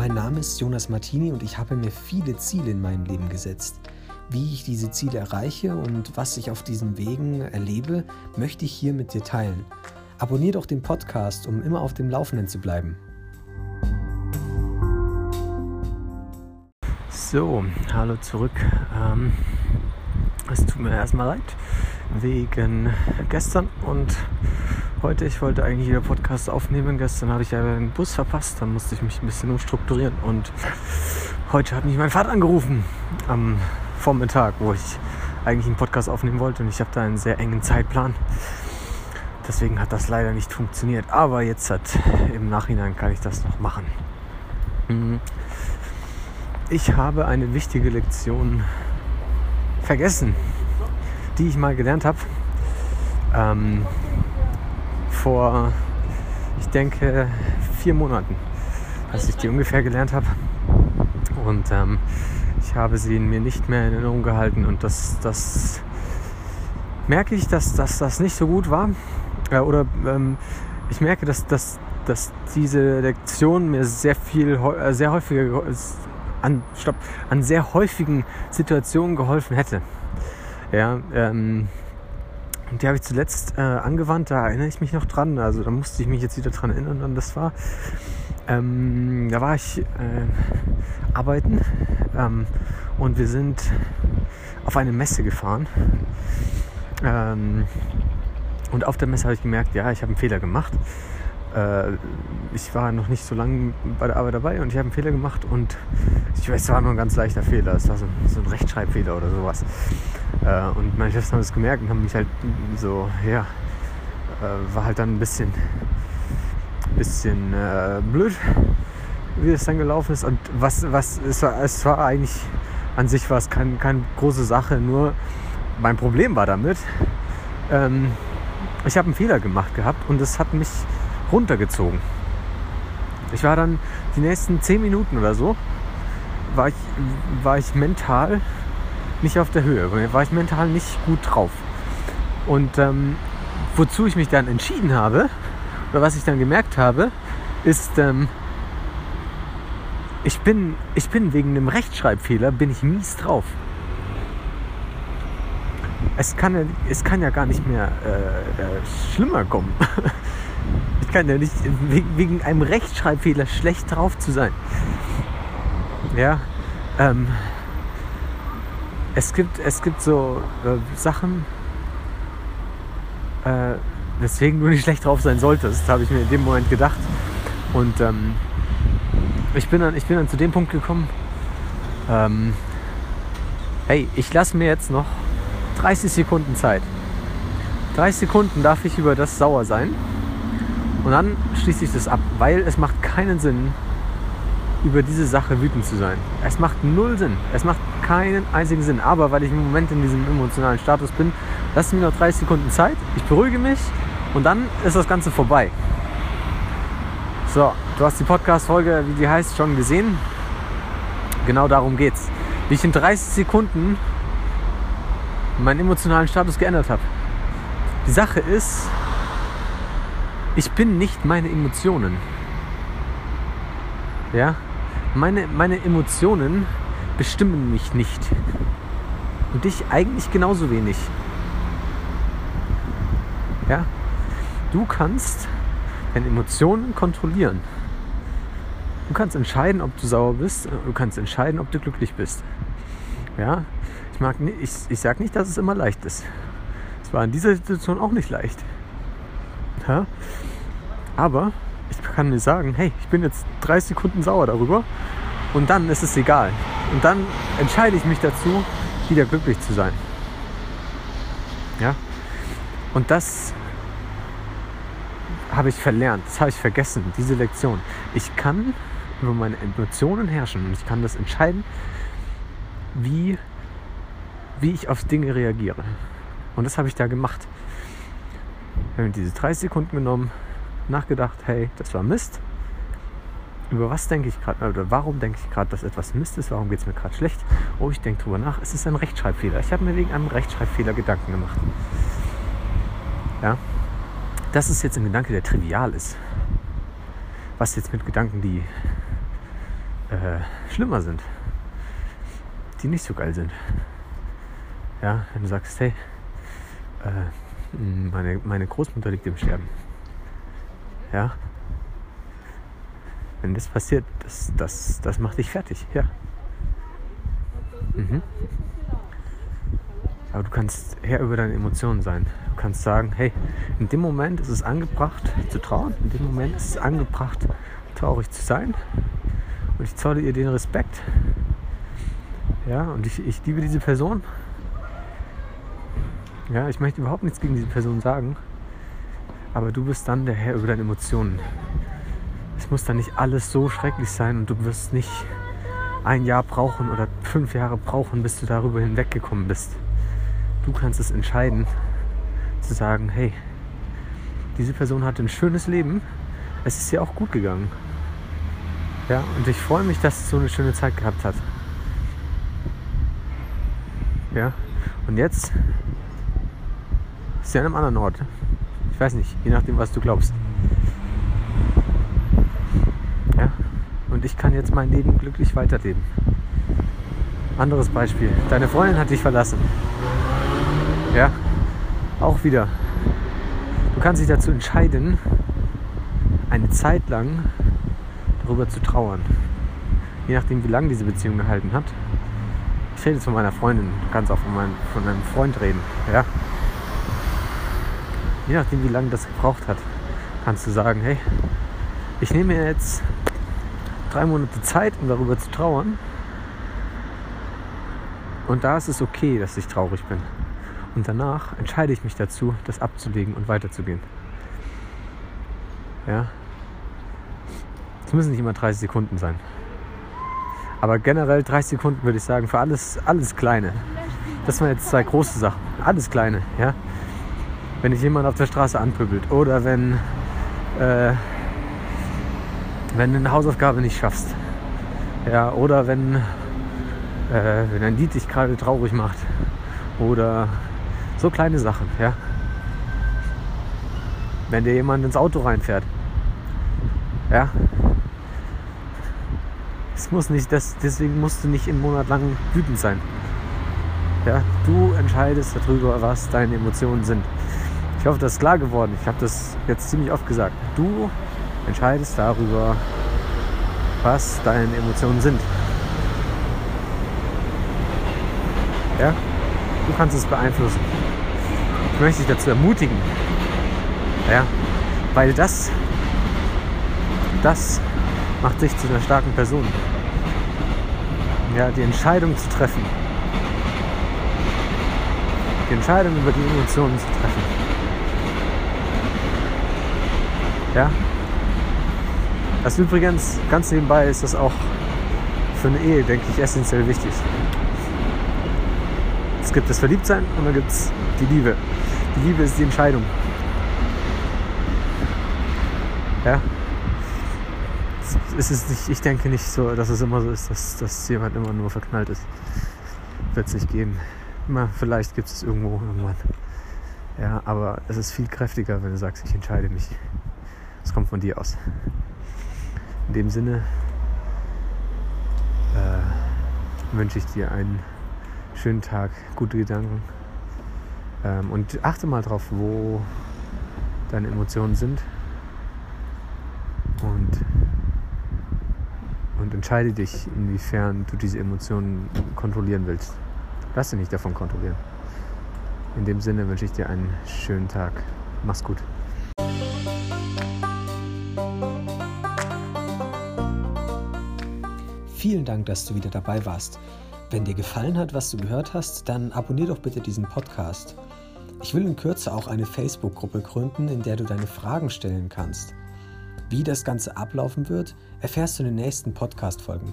Mein Name ist Jonas Martini und ich habe mir viele Ziele in meinem Leben gesetzt. Wie ich diese Ziele erreiche und was ich auf diesen Wegen erlebe, möchte ich hier mit dir teilen. Abonnier doch den Podcast, um immer auf dem Laufenden zu bleiben. So, hallo zurück. Ähm, es tut mir erstmal leid wegen gestern und heute. Ich wollte eigentlich wieder Podcast aufnehmen. Gestern habe ich ja den Bus verpasst, dann musste ich mich ein bisschen umstrukturieren und heute hat mich mein Vater angerufen am Vormittag, wo ich eigentlich einen Podcast aufnehmen wollte und ich habe da einen sehr engen Zeitplan. Deswegen hat das leider nicht funktioniert. Aber jetzt hat im Nachhinein kann ich das noch machen. Mhm. Ich habe eine wichtige Lektion vergessen, die ich mal gelernt habe. Ähm, vor, ich denke, vier Monaten, als ich die ungefähr gelernt habe. Und ähm, ich habe sie in mir nicht mehr in Erinnerung gehalten. Und das, das merke ich, dass, dass das nicht so gut war. Äh, oder ähm, ich merke, dass, dass, dass diese Lektion mir sehr viel, äh, sehr häufiger an, stopp, an sehr häufigen Situationen geholfen hätte. Ja, ähm, die habe ich zuletzt äh, angewandt, da erinnere ich mich noch dran. Also da musste ich mich jetzt wieder dran erinnern. Und das war, ähm, da war ich äh, arbeiten ähm, und wir sind auf eine Messe gefahren. Ähm, und auf der Messe habe ich gemerkt, ja, ich habe einen Fehler gemacht. Äh, ich war noch nicht so lange bei der Arbeit dabei und ich habe einen Fehler gemacht und ich weiß, es war nur ein ganz leichter Fehler. Es war so, so ein Rechtschreibfehler oder sowas. Äh, und meine Chefs haben es gemerkt und haben mich halt so, ja, äh, war halt dann ein bisschen, bisschen äh, blöd, wie es dann gelaufen ist. Und was, was, es war, es war eigentlich, an sich war es keine kein große Sache, nur mein Problem war damit, ähm, ich habe einen Fehler gemacht gehabt und es hat mich runtergezogen. Ich war dann die nächsten zehn Minuten oder so, war ich, war ich mental nicht auf der Höhe, war ich mental nicht gut drauf. Und ähm, wozu ich mich dann entschieden habe, oder was ich dann gemerkt habe, ist, ähm, ich, bin, ich bin wegen einem Rechtschreibfehler, bin ich mies drauf. Es kann ja, es kann ja gar nicht mehr äh, äh, schlimmer kommen. kann ja nicht wegen einem Rechtschreibfehler schlecht drauf zu sein. Ja, ähm, es gibt, es gibt so äh, Sachen, äh, weswegen du nicht schlecht drauf sein solltest, habe ich mir in dem Moment gedacht. Und ähm, ich, bin dann, ich bin dann zu dem Punkt gekommen, ähm, hey, ich lasse mir jetzt noch 30 Sekunden Zeit. 30 Sekunden darf ich über das sauer sein. Und dann schließe ich das ab, weil es macht keinen Sinn, über diese Sache wütend zu sein. Es macht null Sinn. Es macht keinen einzigen Sinn. Aber weil ich im Moment in diesem emotionalen Status bin, lass mir noch 30 Sekunden Zeit. Ich beruhige mich und dann ist das Ganze vorbei. So, du hast die Podcast-Folge, wie die heißt, schon gesehen. Genau darum geht's. Wie ich in 30 Sekunden meinen emotionalen Status geändert habe. Die Sache ist, ich bin nicht meine Emotionen. Ja, meine, meine Emotionen bestimmen mich nicht. Und dich eigentlich genauso wenig. Ja, du kannst deine Emotionen kontrollieren. Du kannst entscheiden, ob du sauer bist. Du kannst entscheiden, ob du glücklich bist. Ja, ich mag ich, ich sage nicht, dass es immer leicht ist. Es war in dieser Situation auch nicht leicht. Ja? Aber ich kann dir sagen, hey, ich bin jetzt drei Sekunden sauer darüber und dann ist es egal. Und dann entscheide ich mich dazu, wieder glücklich zu sein. Ja? Und das habe ich verlernt, das habe ich vergessen, diese Lektion. Ich kann über meine Emotionen herrschen und ich kann das entscheiden, wie, wie ich auf Dinge reagiere. Und das habe ich da gemacht. Habe diese 30 Sekunden genommen, nachgedacht, hey, das war Mist. Über was denke ich gerade, oder warum denke ich gerade, dass etwas Mist ist, warum geht es mir gerade schlecht? Oh, ich denke drüber nach, es ist ein Rechtschreibfehler. Ich habe mir wegen einem Rechtschreibfehler Gedanken gemacht. Ja, das ist jetzt ein Gedanke, der trivial ist. Was jetzt mit Gedanken, die äh, schlimmer sind, die nicht so geil sind. Ja, wenn du sagst, hey, äh, meine, meine Großmutter liegt im Sterben. Ja, wenn das passiert, das, das, das macht dich fertig, ja. Mhm. Aber du kannst Herr über deine Emotionen sein. Du kannst sagen, hey, in dem Moment ist es angebracht zu trauen, in dem Moment ist es angebracht, traurig zu sein. Und ich zolle ihr den Respekt. Ja, und ich, ich liebe diese Person. Ja, ich möchte überhaupt nichts gegen diese Person sagen. Aber du bist dann der Herr über deine Emotionen. Es muss dann nicht alles so schrecklich sein und du wirst nicht ein Jahr brauchen oder fünf Jahre brauchen, bis du darüber hinweggekommen bist. Du kannst es entscheiden, zu sagen, hey, diese Person hatte ein schönes Leben, es ist ihr auch gut gegangen. Ja, und ich freue mich, dass sie so eine schöne Zeit gehabt hat. Ja, und jetzt ist sie an einem anderen Ort. Ich weiß nicht, je nachdem, was du glaubst. Ja, und ich kann jetzt mein Leben glücklich weiterleben. Anderes Beispiel. Deine Freundin hat dich verlassen. Ja, auch wieder. Du kannst dich dazu entscheiden, eine Zeit lang darüber zu trauern. Je nachdem, wie lange diese Beziehung gehalten hat. Ich rede jetzt von meiner Freundin, du kannst auch von, meinem, von einem Freund reden. Ja? Je nachdem, wie lange das gebraucht hat, kannst du sagen, hey, ich nehme mir jetzt drei Monate Zeit, um darüber zu trauern. Und da ist es okay, dass ich traurig bin. Und danach entscheide ich mich dazu, das abzulegen und weiterzugehen. Ja. Es müssen nicht immer 30 Sekunden sein. Aber generell 30 Sekunden würde ich sagen, für alles, alles Kleine. Das waren jetzt zwei große Sachen. Alles Kleine, ja. Wenn dich jemand auf der Straße anpöbelt oder wenn, äh, wenn du eine Hausaufgabe nicht schaffst. Ja, oder wenn, äh, wenn ein Lied dich gerade traurig macht. Oder so kleine Sachen, ja. Wenn dir jemand ins Auto reinfährt. Ja. Es muss nicht, das, deswegen musst du nicht im Monat lang wütend sein. Ja, du entscheidest darüber, was deine Emotionen sind. Ich hoffe, das ist klar geworden. Ich habe das jetzt ziemlich oft gesagt. Du entscheidest darüber, was deine Emotionen sind. Ja? Du kannst es beeinflussen möchte ich dazu ermutigen. Ja, weil das, das macht dich zu einer starken Person. Ja, die Entscheidung zu treffen. Die Entscheidung über die Emotionen zu treffen. Ja. Das übrigens, ganz nebenbei ist das auch für eine Ehe, denke ich, essentiell wichtig. Es gibt das Verliebtsein und dann gibt es die Liebe. Die Liebe ist die Entscheidung. Ja. Es ist nicht, ich denke nicht so, dass es immer so ist, dass, dass jemand immer nur verknallt ist. Wird es nicht geben. Immer, vielleicht gibt es irgendwo irgendwann. Ja, aber es ist viel kräftiger, wenn du sagst, ich entscheide mich. Es kommt von dir aus. In dem Sinne äh, wünsche ich dir einen schönen Tag, gute Gedanken ähm, und achte mal drauf, wo deine Emotionen sind. Und, und entscheide dich, inwiefern du diese Emotionen kontrollieren willst. Lass dich nicht davon kontrollieren. In dem Sinne wünsche ich dir einen schönen Tag. Mach's gut. Vielen Dank, dass du wieder dabei warst. Wenn dir gefallen hat, was du gehört hast, dann abonnier doch bitte diesen Podcast. Ich will in Kürze auch eine Facebook-Gruppe gründen, in der du deine Fragen stellen kannst. Wie das Ganze ablaufen wird, erfährst du in den nächsten Podcast-Folgen.